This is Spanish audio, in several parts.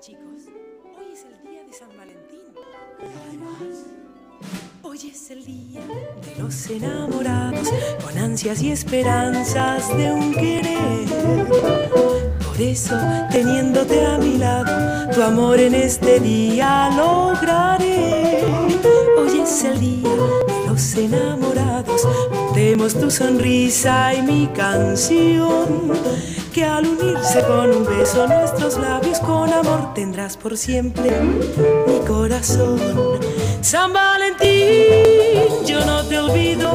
chicos, hoy es el día de San Valentín. Hoy es el día de los enamorados, con ansias y esperanzas de un querer. Por eso, teniéndote a mi lado, tu amor en este día lograré. Hoy es el día de los enamorados, contemos tu sonrisa y mi canción. Que al unirse con un beso nuestros labios, con amor tendrás por siempre mi corazón. San Valentín, yo no te olvido,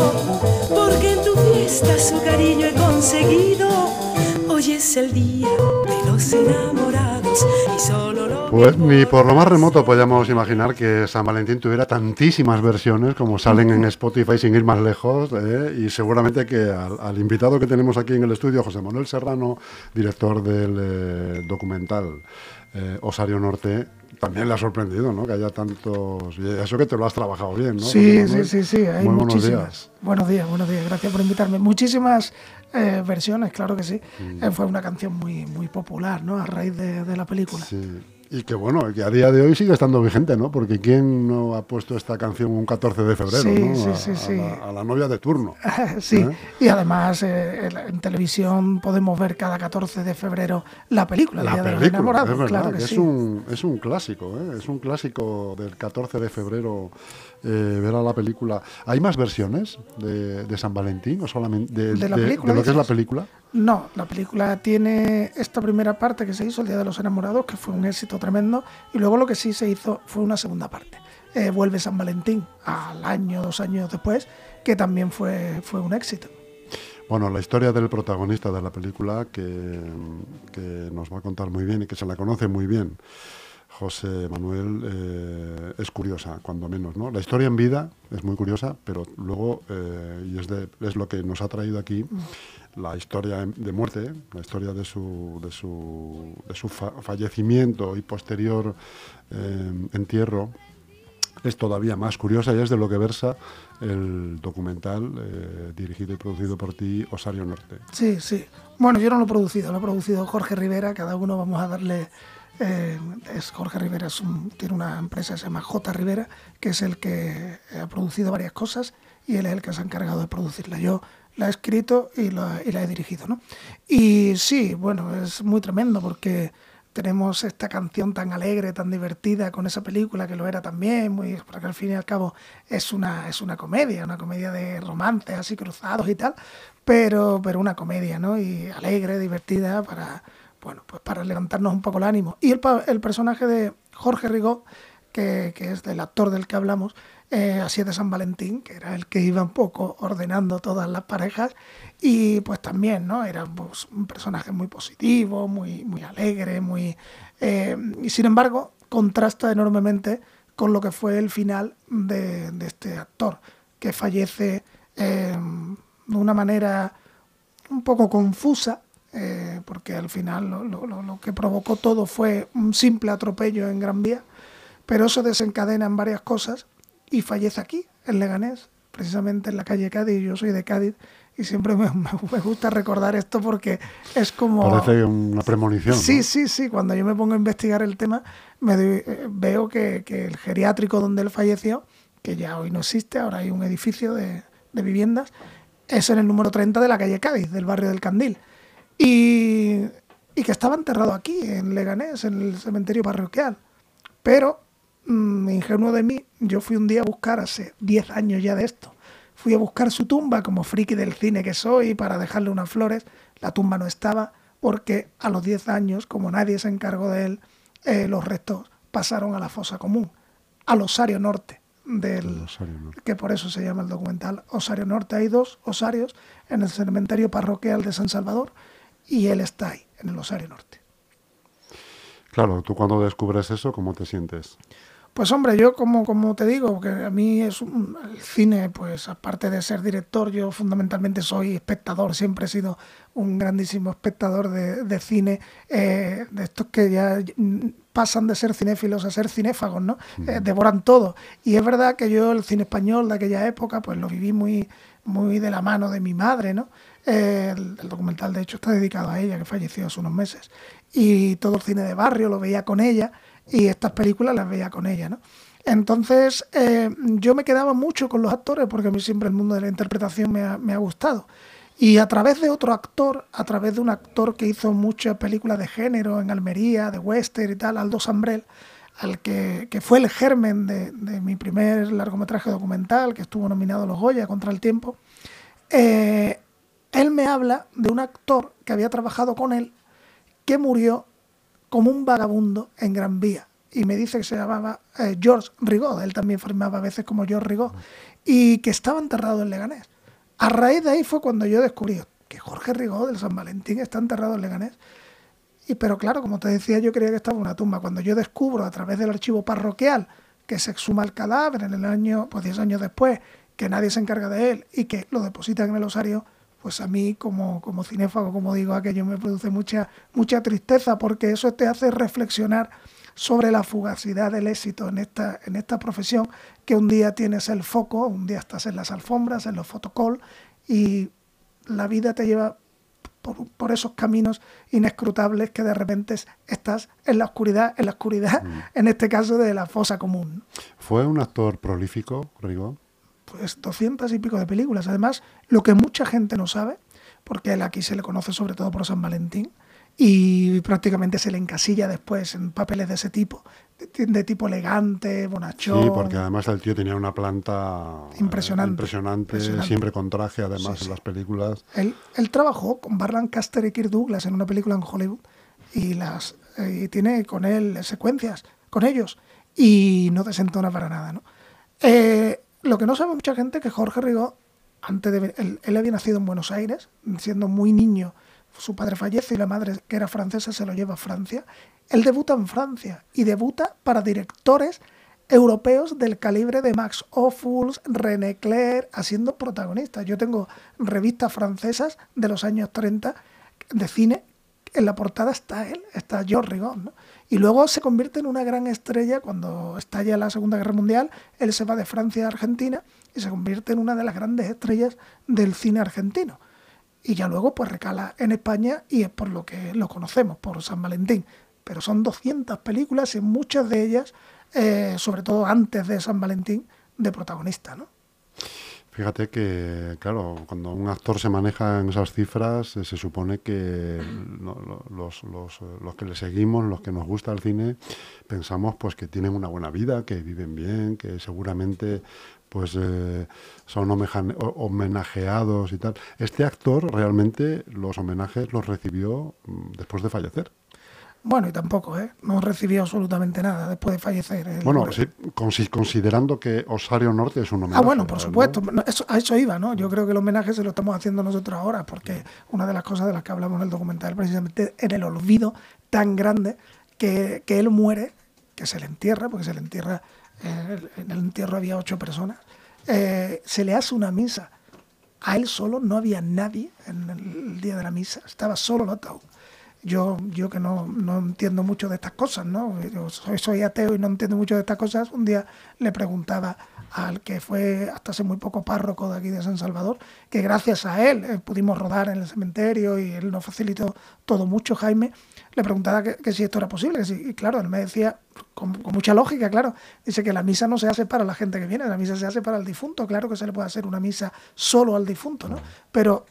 porque en tu fiesta su cariño he conseguido. Hoy es el día de los enamorados y solo lo Pues ni por lo más remoto podíamos imaginar que San Valentín tuviera tantísimas versiones como salen en Spotify sin ir más lejos. ¿eh? Y seguramente que al, al invitado que tenemos aquí en el estudio, José Manuel Serrano, director del eh, documental eh, Osario Norte, también le ha sorprendido, ¿no? Que haya tantos... y Eso que te lo has trabajado bien, ¿no? Sí, sí, sí, sí, hay Muy buenos muchísimas. días. Buenos días, buenos días, gracias por invitarme. Muchísimas eh, versiones, claro que sí. Mm. Eh, fue una canción muy, muy popular, ¿no? A raíz de, de la película. Sí. Y que bueno, que a día de hoy sigue estando vigente, ¿no? Porque ¿quién no ha puesto esta canción un 14 de febrero, Sí, ¿no? sí, a, sí, a la, a la novia de turno. sí, ¿Eh? y además eh, en, televisión podemos ver cada 14 de febrero la película, el La Día de los película, Enamorados. es verdad, claro que, es, un, es un clásico, ¿eh? es un clásico del 14 de febrero eh, ver a la película. ¿Hay más versiones de, de San Valentín o solamente de, ¿De de- película lo que es la película? No, la película tiene esta primera parte que se hizo, el Día de los Enamorados, que fue un éxito tremendo, y luego lo que sí se hizo fue una segunda parte. Eh, vuelve San Valentín al año, dos años después, que también fue, fue un éxito. Bueno, la historia del protagonista de la película que, que nos va a contar muy bien y que se la conoce muy bien. José Manuel eh, es curiosa, cuando menos, ¿no? La historia en vida es muy curiosa, pero luego, eh, y es, es lo que nos ha traído aquí, la historia de muerte, la historia de su, de su, de su fa- fallecimiento y posterior eh, entierro, es todavía más curiosa y es de lo que versa el documental dirigido y producido por ti, Osario Norte. Sí, sí. Bueno, yo no lo he producido, lo ha producido Jorge Rivera, cada uno vamos a darle... eh, es Jorge Rivera tiene una empresa que se llama J. Rivera, que es el que ha producido varias cosas y él es el que se ha encargado de producirla. Yo la he escrito y la, y la he dirigido, ¿no? Y sí, bueno, es muy tremendo porque tenemos esta canción tan alegre, tan divertida con esa película que lo era también, muy, porque al fin y al cabo es una, es una comedia, una comedia de romances así cruzados y tal, pero, pero una comedia, ¿no? Y alegre, divertida para, bueno, pues para levantarnos un poco el ánimo. Y el, el personaje de Jorge Rigaud, que, que es del actor del que hablamos, eh, así es de San Valentín, que era el que iba un poco ordenando todas las parejas, y pues también, ¿no? Era pues, un personaje muy positivo, muy, muy alegre, muy... eh, y sin embargo, contrasta enormemente con lo que fue el final de, de este actor, que fallece eh, de una manera un poco confusa, eh, porque al final lo, lo- lo- que provocó todo fue un simple atropello en Gran Vía, pero eso desencadena en varias cosas y fallece aquí, en Leganés, precisamente en la calle Cádiz. Yo soy de Cádiz y siempre me, me gusta recordar esto porque es como... Parece una premonición. Sí, ¿no? sí, sí. Cuando yo me pongo a investigar el tema, me doy- eh, veo que, que el geriátrico donde él falleció, que ya hoy no existe, ahora hay un edificio de, de viviendas, es en el número 30 de la calle Cádiz, del barrio del Candil. Y, y que estaba enterrado aquí, en Leganés, en el cementerio parroquial. Pero, mm, ingenuo de mí, yo fui un día a buscar, hace 10 años ya de esto, fui a buscar su tumba como friki del cine que soy para dejarle unas flores. La tumba no estaba porque a los 10 años, como nadie se encargó de él, eh, los restos pasaron a la fosa común, al Osario Norte, del, Osario Norte. que por eso se llama el documental Osario Norte. Hay dos osarios en el cementerio parroquial de San Salvador y él está ahí, en el Osario Norte. Claro, tú cuando descubres eso, ¿cómo te sientes? Pues hombre, yo como, como te digo, que a mí es un- el cine, pues aparte de ser director, yo fundamentalmente soy espectador, siempre he sido un grandísimo espectador de, de cine, eh, de estos que ya mm, pasan de ser cinéfilos a ser cinéfagos, ¿no? Eh, devoran todo. Y es verdad que yo el cine español de aquella época, pues lo viví muy, muy de la mano de mi madre, ¿no? El, documental, de hecho, está dedicado a ella, que falleció hace unos meses. Y todo el cine de barrio lo veía con ella y estas películas las veía con ella, ¿no? Entonces, eh, yo me quedaba mucho con los actores porque a mí siempre el mundo de la interpretación me ha, me ha, gustado. Y a través de otro actor, a través de un actor que hizo muchas películas de género en Almería, de western y tal, Aldo Sambrel, al que, que fue el germen de, de, mi primer largometraje documental, que estuvo nominado a los Goya contra el tiempo, eh, habla de un actor que había trabajado con él que murió como un vagabundo en Gran Vía. Y me dice que se llamaba eh, George Rigaud, él también formaba a veces como George Rigaud, y que estaba enterrado en Leganés. A raíz de ahí fue cuando yo descubrí que Jorge Rigaud del San Valentín está enterrado en Leganés. Y, pero claro, como te decía, yo creía que estaba en una tumba. Cuando yo descubro a través del archivo parroquial que se exhuma el cadáver en el año, pues 10 años después, que nadie se encarga de él y que lo depositan en el osario, pues a mí como, como cinéfago, como digo, aquello me produce mucha, mucha tristeza porque eso te hace reflexionar sobre la fugacidad del éxito en esta, en esta profesión, que un día tienes el foco, un día estás en las alfombras, en los fotocall, y la vida te lleva por, por, esos caminos inescrutables que de repente estás en la oscuridad, en la oscuridad, mm. en este caso de la fosa común. ¿Fue un actor prolífico, Rigo? Pues 200 y pico de películas. Además, lo que mucha gente no sabe, porque él aquí se le conoce sobre todo por San Valentín, y prácticamente se le encasilla después en papeles de ese tipo, de, tipo elegante, bonachón. Sí, porque además el tío tenía una planta impresionante, impresionante, siempre con traje además sí, sí. en las películas. Él, él, trabajó con Barlan Caster y Kirk Douglas en una película en Hollywood y, las, eh, y tiene con él secuencias con ellos y no desentona para nada. ¿no? Eh, lo que no sabe mucha gente es que Jorge Rigaud, antes de, él, él, había nacido en Buenos Aires, siendo muy niño, su padre fallece y la madre, que era francesa, se lo lleva a Francia. Él debuta en Francia y debuta para directores europeos del calibre de Max Ophuls, René Clair, haciendo protagonistas. Yo tengo revistas francesas de los años 30 de cine, en la portada está él, está George Rigaud, ¿no? Y luego se convierte en una gran estrella cuando estalla la Segunda Guerra Mundial. Él se va de Francia a Argentina y se convierte en una de las grandes estrellas del cine argentino. Y ya luego pues recala en España y es por lo que lo conocemos, por San Valentín. Pero son 200 películas y muchas de ellas, eh, sobre todo antes de San Valentín, de protagonista, ¿no? Fíjate que, claro, cuando un actor se maneja en esas cifras, eh, se supone que los, los, los, que le seguimos, los que nos gusta el cine, pensamos pues que tienen una buena vida, que viven bien, que seguramente pues eh, son homenajeados y tal. Este actor realmente los homenajes los recibió mm, después de fallecer. Bueno, y tampoco, ¿eh? No recibió absolutamente nada después de fallecer. El bueno, sí, considerando que Osario Norte es un homenaje. Ah, bueno, por supuesto. ¿no? Eso, a eso iba, ¿no? Yo creo que el homenaje se lo estamos haciendo nosotros ahora, porque una de las cosas de las que hablamos en el documental, precisamente en el olvido tan grande que, que él muere, que se le entierra, porque se le entierra, eh, en el entierro había ocho personas, eh, se le hace una misa. A él solo no había nadie en el día de la misa, estaba solo el ataúd yo, yo que no, no, entiendo mucho de estas cosas, ¿no? Yo soy, soy, ateo y no entiendo mucho de estas cosas. Un día le preguntaba al que fue hasta hace muy poco párroco de aquí de San Salvador, que gracias a él eh, pudimos rodar en el cementerio y él nos facilitó todo mucho, Jaime. Le preguntaba que, que si esto era posible, que si, y claro, él me decía, con, con, mucha lógica, claro, dice que la misa no se hace para la gente que viene, la misa se hace para el difunto. Claro que se le puede hacer una misa solo al difunto, ¿no? Pero,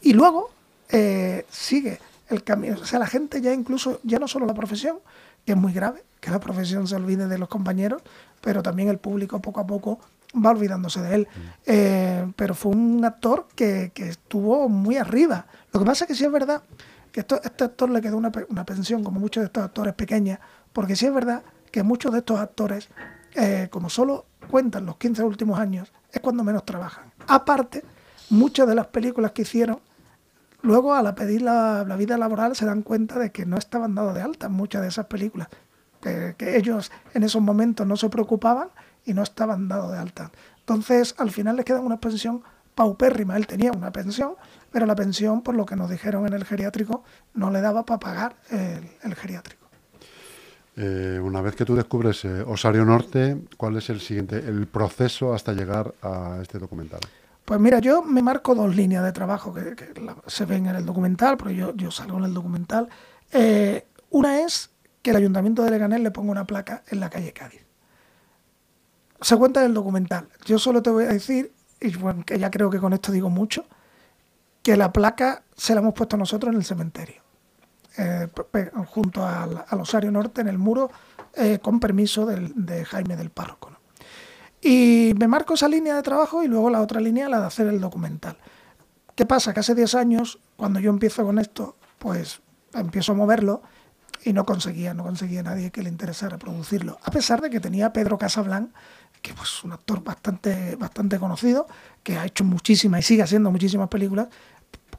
y luego eh, sigue el camino. O sea, la gente ya incluso, ya no solo la profesión, que es muy grave, que la profesión se olvide de los compañeros, pero también el público poco a poco va olvidándose de él. Mm. Eh, pero fue un actor que, que, estuvo muy arriba. Lo que pasa es que sí es verdad que esto, este actor le quedó una, una, pensión, como muchos de estos actores pequeñas, porque sí es verdad que muchos de estos actores, eh, como solo cuentan los 15 últimos años, es cuando menos trabajan. Aparte, muchas de las películas que hicieron Luego, al pedir la, vida laboral, se dan cuenta de que no estaban dados de alta en muchas de esas películas, que, ellos en esos momentos no se preocupaban y no estaban dados de alta. Entonces, al final les queda una pensión paupérrima. Él tenía una pensión, pero la pensión, por lo que nos dijeron en el geriátrico, no le daba para pagar el, el geriátrico. Eh, una vez que tú descubres eh, Osario Norte, ¿cuál es el siguiente, el proceso hasta llegar a este documental? Pues mira, yo me marco dos líneas de trabajo que, se ven en el documental, porque yo, salgo en el documental. Eh, una es que el Ayuntamiento de Leganés le ponga una placa en la calle Cádiz. Se cuenta en el documental. Yo solo te voy a decir, y que ya creo que con esto digo mucho, que la placa se la hemos puesto nosotros en el cementerio, eh, junto al, Osario Norte, en el muro, eh, con permiso de Jaime del Párroco. Y me marco esa línea de trabajo y luego la otra línea, la de hacer el documental. ¿Qué pasa? Que hace 10 años, cuando yo empiezo con esto, pues empiezo a moverlo y no conseguía, no conseguía nadie que le interesara producirlo. A pesar de que tenía a Pedro Casablanc, que es pues, un actor bastante, bastante conocido, que ha hecho muchísimas y sigue haciendo muchísimas películas,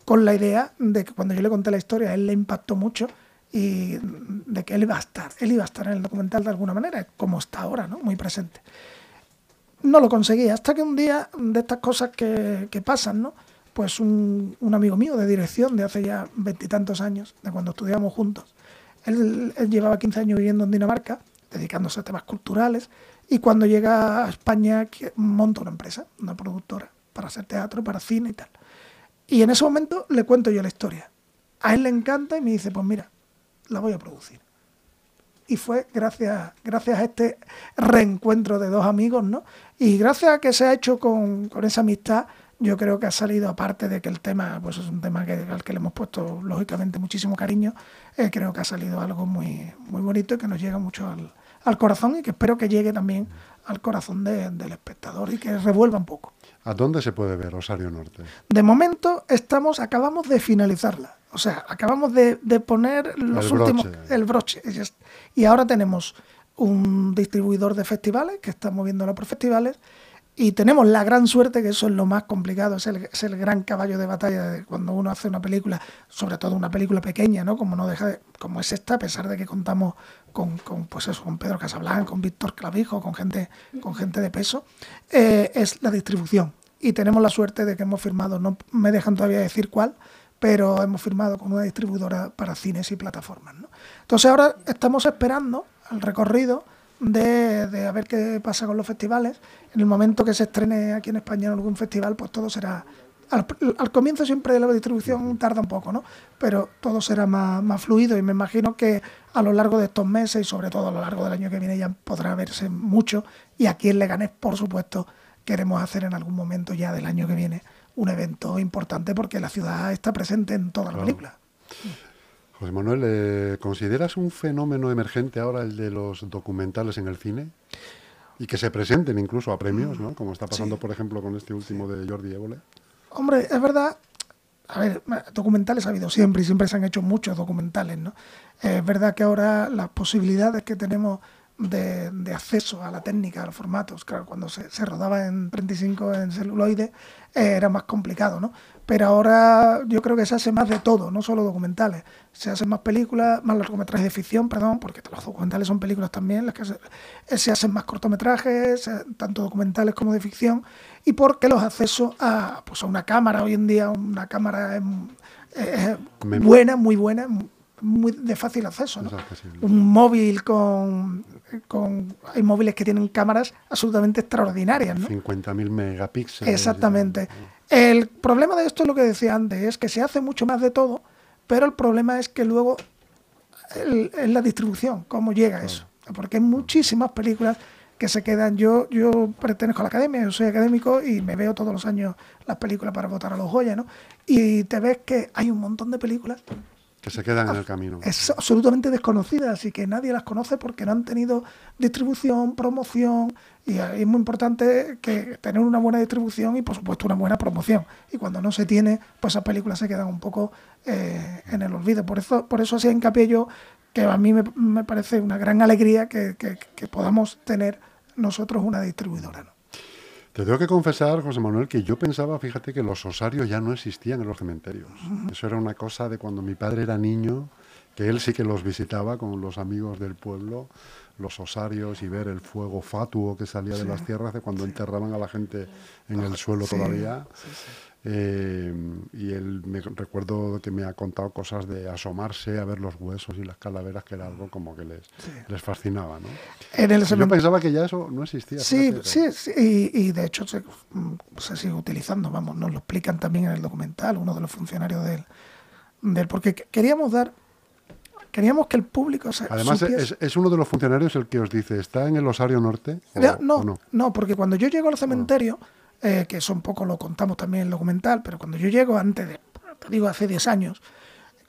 con la idea de que cuando yo le conté la historia, a él le impactó mucho y de que él iba a estar, él iba a estar en el documental de alguna manera, como está ahora, ¿no? Muy presente no lo conseguí. Hasta que un día, de estas cosas que, pasan, ¿no? Pues un, amigo mío de dirección de hace ya veintitantos años, de cuando estudiamos juntos, él, llevaba 15 años viviendo en Dinamarca, dedicándose a temas culturales, y cuando llega a España monta una empresa, una productora, para hacer teatro, para cine y tal. Y en ese momento le cuento yo la historia. A él le encanta y me dice, pues mira, la voy a producir y fue gracias, gracias a este reencuentro de dos amigos, ¿no? Y gracias a que se ha hecho con, esa amistad, yo creo que ha salido, aparte de que el tema, pues es un tema que, al que le hemos puesto lógicamente muchísimo cariño, eh, creo que ha salido algo muy, muy bonito y que nos llega mucho al, al corazón y que espero que llegue también al corazón del espectador y que revuelva un poco. ¿A dónde se puede ver Rosario Norte? De momento estamos, acabamos de finalizarla. O sea, acabamos de, poner los últimos, el broche. Y ahora tenemos un distribuidor de festivales que está moviéndolo por festivales y tenemos la gran suerte, que eso es lo más complicado, es el, es el gran caballo de batalla de cuando uno hace una película, sobre todo una película pequeña, ¿no? Como no deja como es esta, a pesar de que contamos con, con pues eso, con Pedro Casablanca, con Víctor Clavijo, con gente, con gente de peso, eh, es la distribución. Y tenemos la suerte de que hemos firmado, no me dejan todavía decir cuál, pero hemos firmado con una distribuidora para cines y plataformas. ¿no? Entonces ahora estamos esperando el recorrido de, de, a ver qué pasa con los festivales. En el momento que se estrene aquí en España en algún festival, pues todo será... Al, comienzo siempre la distribución tarda un poco, ¿no? Pero todo será más, más, fluido y me imagino que a lo largo de estos meses y sobre todo a lo largo del año que viene ya podrá verse mucho y aquí en Leganés, por supuesto, queremos hacer en algún momento ya del año que viene un evento importante porque la ciudad está presente en toda la película. José Manuel, eh, ¿consideras un fenómeno emergente ahora el de los documentales en el cine? Y que se presenten incluso a premios, ¿no? Como está pasando, por ejemplo, con este último de Jordi Évole. Hombre, es verdad. A ver, documentales ha habido siempre y siempre se han hecho muchos documentales, ¿no? Es verdad que ahora las posibilidades que tenemos de, acceso a la técnica, a los formatos. Claro, cuando se, rodaba en 35 en celuloide eh, era más complicado, ¿no? Pero ahora yo creo que se hace más de todo, no solo documentales. Se hacen más películas, más largometrajes de ficción, perdón, porque los documentales son películas también, las que se, eh, hacen más cortometrajes, tanto documentales como de ficción, y porque los accesos a, pues a una cámara hoy en día, una cámara eh, buena, muy buena, muy de fácil acceso. Un móvil con, con, Hay móviles que tienen cámaras absolutamente extraordinarias. ¿no? 50.000 megapíxeles. Exactamente. El problema de esto es lo que decía antes, es que se hace mucho más de todo, pero el problema es que luego es la distribución, cómo llega eso. Porque hay muchísimas películas que se quedan. Yo, yo pertenezco a la academia, yo soy académico y me veo todos los años las películas para votar a los Goya, ¿no? Y te ves que hay un montón de películas que se quedan en el camino. Es absolutamente desconocida, así que nadie las conoce porque no han tenido distribución, promoción, y es muy importante que tener una buena distribución y por supuesto una buena promoción. Y cuando no se tiene, pues esas películas se quedan un poco eh, en el olvido. Por eso, por eso hacía hincapié yo que a mí me, parece una gran alegría que, que podamos tener nosotros una distribuidora. Te tengo que confesar, José Manuel, que yo pensaba, fíjate, que los osarios ya no existían en los cementerios. Eso era una cosa de cuando mi padre era niño, que él sí que los visitaba con los amigos del pueblo, los osarios y ver el fuego fatuo que salía de las tierras de cuando enterraban a la gente en el suelo todavía. Eh, y él me recuerdo que me ha contado cosas de asomarse a ver los huesos y las calaveras, que era algo como que les, les fascinaba. ¿no? Yo pensaba que ya eso no existía. Sí, sí, sí y, de hecho se, se, sigue utilizando, vamos, nos lo explican también en el documental, uno de los funcionarios del, del porque queríamos dar queríamos que el público se Además, es, uno de los funcionarios el que os dice, ¿está en el Osario Norte? no, no, porque cuando yo llego al cementerio, eh, que eso un poco lo contamos también en el documental, pero cuando yo llego antes de, te digo, hace 10 años,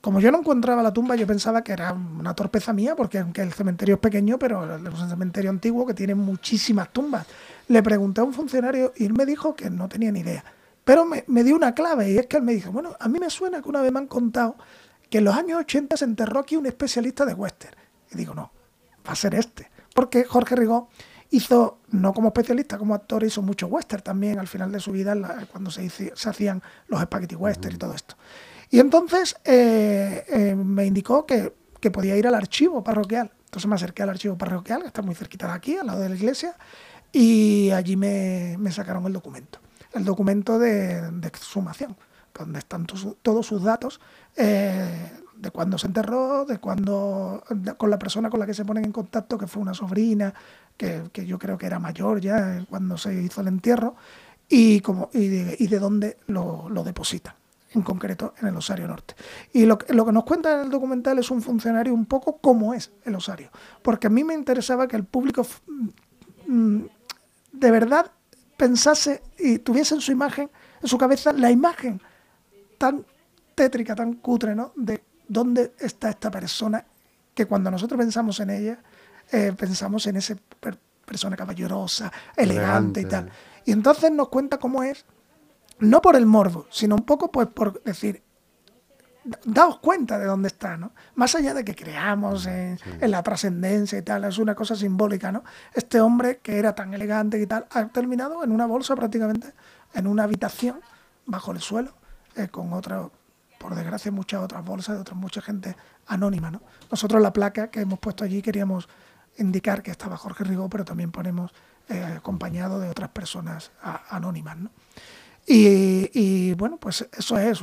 como yo no encontraba la tumba, yo pensaba que era una torpeza mía, porque aunque el cementerio es pequeño, pero es un cementerio antiguo que tiene muchísimas tumbas. Le pregunté a un funcionario y él me dijo que no tenía ni idea. Pero me, me dio una clave y es que él me dijo, bueno, a mí me suena que una vez me han contado que en los años 80 se enterró aquí un especialista de western. Y digo, no, va a ser este. Porque Jorge Rigó hizo, no como especialista, como actor, hizo mucho western también al final de su vida, cuando se, se hacían los spaghetti western y todo esto. Y entonces eh, eh, me indicó que, podía ir al archivo parroquial. Entonces me acerqué al archivo parroquial, que está muy cerquita de aquí, al lado de la iglesia, y allí me, sacaron el documento. El documento de, de exhumación, donde están todos sus datos eh, de cuando se enterró, de cuando con la persona con la que se ponen en contacto, que fue una sobrina, que, yo creo que era mayor ya cuando se hizo el entierro, y, como, y, de, dónde lo, depositan, en concreto en el Osario Norte. Y lo, lo que nos cuenta en el documental es un funcionario un poco como es el Osario, porque a mí me interesaba que el público mm, de verdad pensase y tuviese en su imagen, en su cabeza, la imagen tan tétrica, tan cutre, ¿no? De dónde está esta persona que cuando nosotros pensamos en ella, eh, pensamos en esa persona caballerosa, elegante, y tal. Y entonces nos cuenta cómo es, no por el morbo, sino un poco pues por decir, daos cuenta de dónde está, ¿no? Más allá de que creamos en, en la trascendencia y tal, es una cosa simbólica, ¿no? Este hombre que era tan elegante y tal, ha terminado en una bolsa prácticamente, en una habitación, bajo el suelo, eh, con otro por desgracia, muchas otras bolsas de otra mucha gente anónima. ¿no? Nosotros la placa que hemos puesto allí queríamos indicar que estaba Jorge Rigó, pero también ponemos eh, acompañado de otras personas anónimas. ¿no? Y, bueno, pues eso es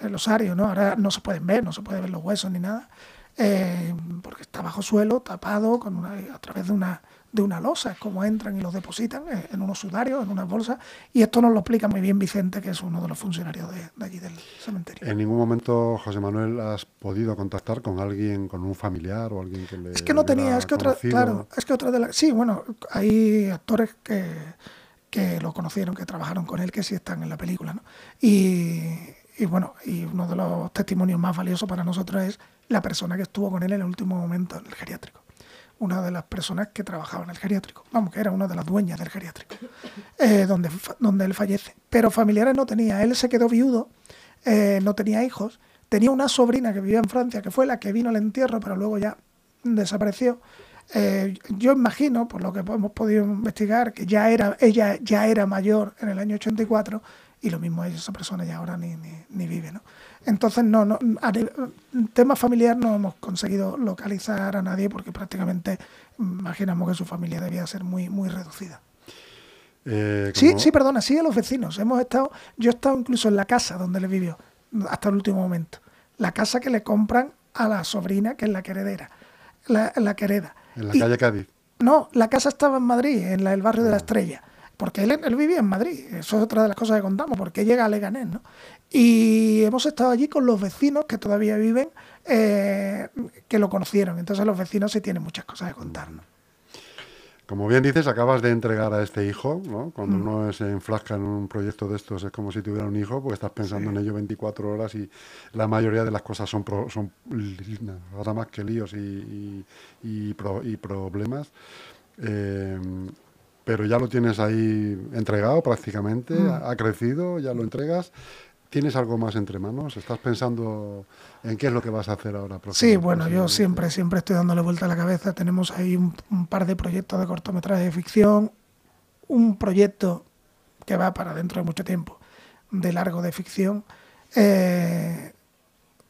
el osario, ¿no? Ahora no se pueden ver, no se puede ver los huesos ni nada, eh, porque está bajo suelo, tapado, con a través de una de una losa, es como entran y los depositan en unos sudarios, en unas bolsas, y esto nos lo explica muy bien Vicente, que es uno de los funcionarios de, allí del cementerio. ¿En ningún momento, José Manuel, has podido contactar con alguien, con un familiar o alguien que le Es que no tenía, es que otra, claro, es que otra de las... Sí, bueno, hay actores que, que lo conocieron, que trabajaron con él, que sí están en la película, ¿no? Y, y bueno, y uno de los testimonios más valiosos para nosotros es la persona que estuvo con él en el último momento en el geriátrico una de las personas que trabajaba en el geriátrico, vamos, que era una de las dueñas del geriátrico, eh, donde, donde él fallece. Pero familiares no tenía, él se quedó viudo, eh, no tenía hijos, tenía una sobrina que vivía en Francia, que fue la que vino al entierro, pero luego ya desapareció. Eh, yo imagino, por lo que hemos podido investigar, que ya era, ella ya era mayor en el año 84 y lo mismo esa persona ya ahora ni, ni, ni vive, ¿no? Entonces, no, no, tema familiar no hemos conseguido localizar a nadie porque prácticamente imaginamos que su familia debía ser muy, muy reducida. Eh, sí, sí, perdona, sí a los vecinos. Hemos estado, yo he estado incluso en la casa donde le vivió hasta el último momento. La casa que le compran a la sobrina, que es la queredera, la, la quereda. En la calle Cádiz. No, la casa estaba en Madrid, en el barrio de la ah. Estrella porque él, él, vivía en Madrid, eso es otra de las cosas que contamos, porque llega a Leganés, ¿no? Y hemos estado allí con los vecinos que todavía viven, eh, que lo conocieron, entonces los vecinos sí tienen muchas cosas que contarnos. Como bien dices, acabas de entregar a este hijo, ¿no? Cuando mm. uno se enflasca en un proyecto de estos es como si tuviera un hijo, porque estás pensando en ello 24 horas y la mayoría de las cosas son, son nada más que líos y, y, problemas. Eh, pero ya lo tienes ahí entregado prácticamente, mm. ha, crecido, ya lo entregas. ¿Tienes algo más entre manos? ¿Estás pensando en qué es lo que vas a hacer ahora? Sí, bueno, yo siempre, siempre estoy dándole vuelta a la cabeza. Tenemos ahí un, par de proyectos de cortometraje de ficción, un proyecto que va para dentro de mucho tiempo, de largo de ficción. Eh,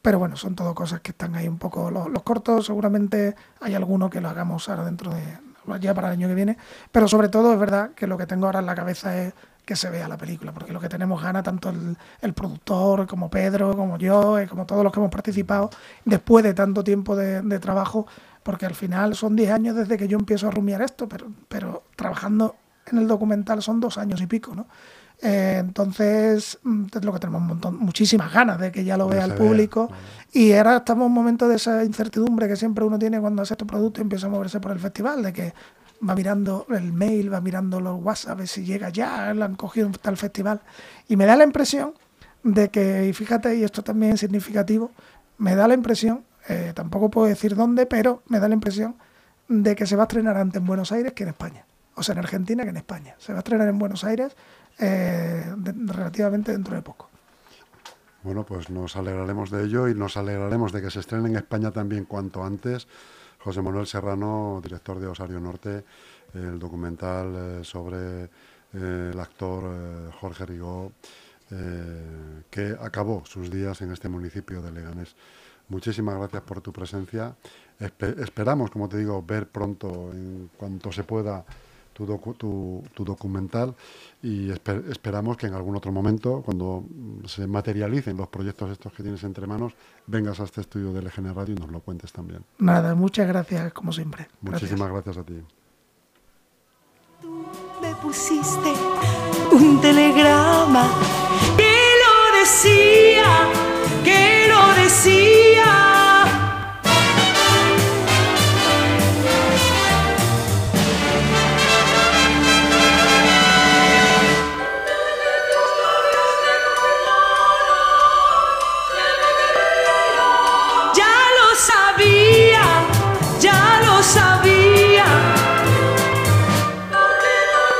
pero bueno, son todo cosas que están ahí un poco. Los, los, cortos, seguramente hay alguno que lo hagamos ahora dentro de, ya para el año que viene, pero sobre todo es verdad que lo que tengo ahora en la cabeza es que se vea la película, porque lo que tenemos gana tanto el, productor como Pedro, como yo, eh, como todos los que hemos participado, después de tanto tiempo de, trabajo, porque al final son 10 años desde que yo empiezo a rumiar esto, pero, pero trabajando en el documental son dos años y pico, ¿no? Eh, entonces, mm, es lo que tenemos un montón, muchísimas ganas de que ya lo vea el público. Y ahora estamos en un momento de esa incertidumbre que siempre uno tiene cuando hace estos productos y empieza a moverse por el festival, de que va mirando el mail, va mirando los WhatsApp, a ver si llega ya, lo han cogido en tal festival. Y me da la impresión de que, y fíjate, y esto también es significativo, me da la impresión, eh, tampoco puedo decir dónde, pero me da la impresión de que se va a estrenar antes en Buenos Aires que en España. O sea, en Argentina que en España. Se va a estrenar en Buenos Aires eh, relativamente dentro de poco. Bueno, pues nos alegraremos de ello y nos alegraremos de que se estrene en España también cuanto antes. José Manuel Serrano, director de Osario Norte, el documental eh, sobre eh, el actor Jorge Rigó, que acabó sus días en este municipio de Leganés. Muchísimas gracias por tu presencia. esperamos, como te digo, ver pronto, en cuanto se pueda, tu, documental y esperamos que en algún otro momento, cuando se materialicen los proyectos estos que tienes entre manos, vengas a este estudio de LGN Radio y nos lo cuentes también. Nada, muchas gracias como siempre. Muchísimas gracias, gracias a ti. Tú me pusiste un telegrama que lo decía, que lo decía.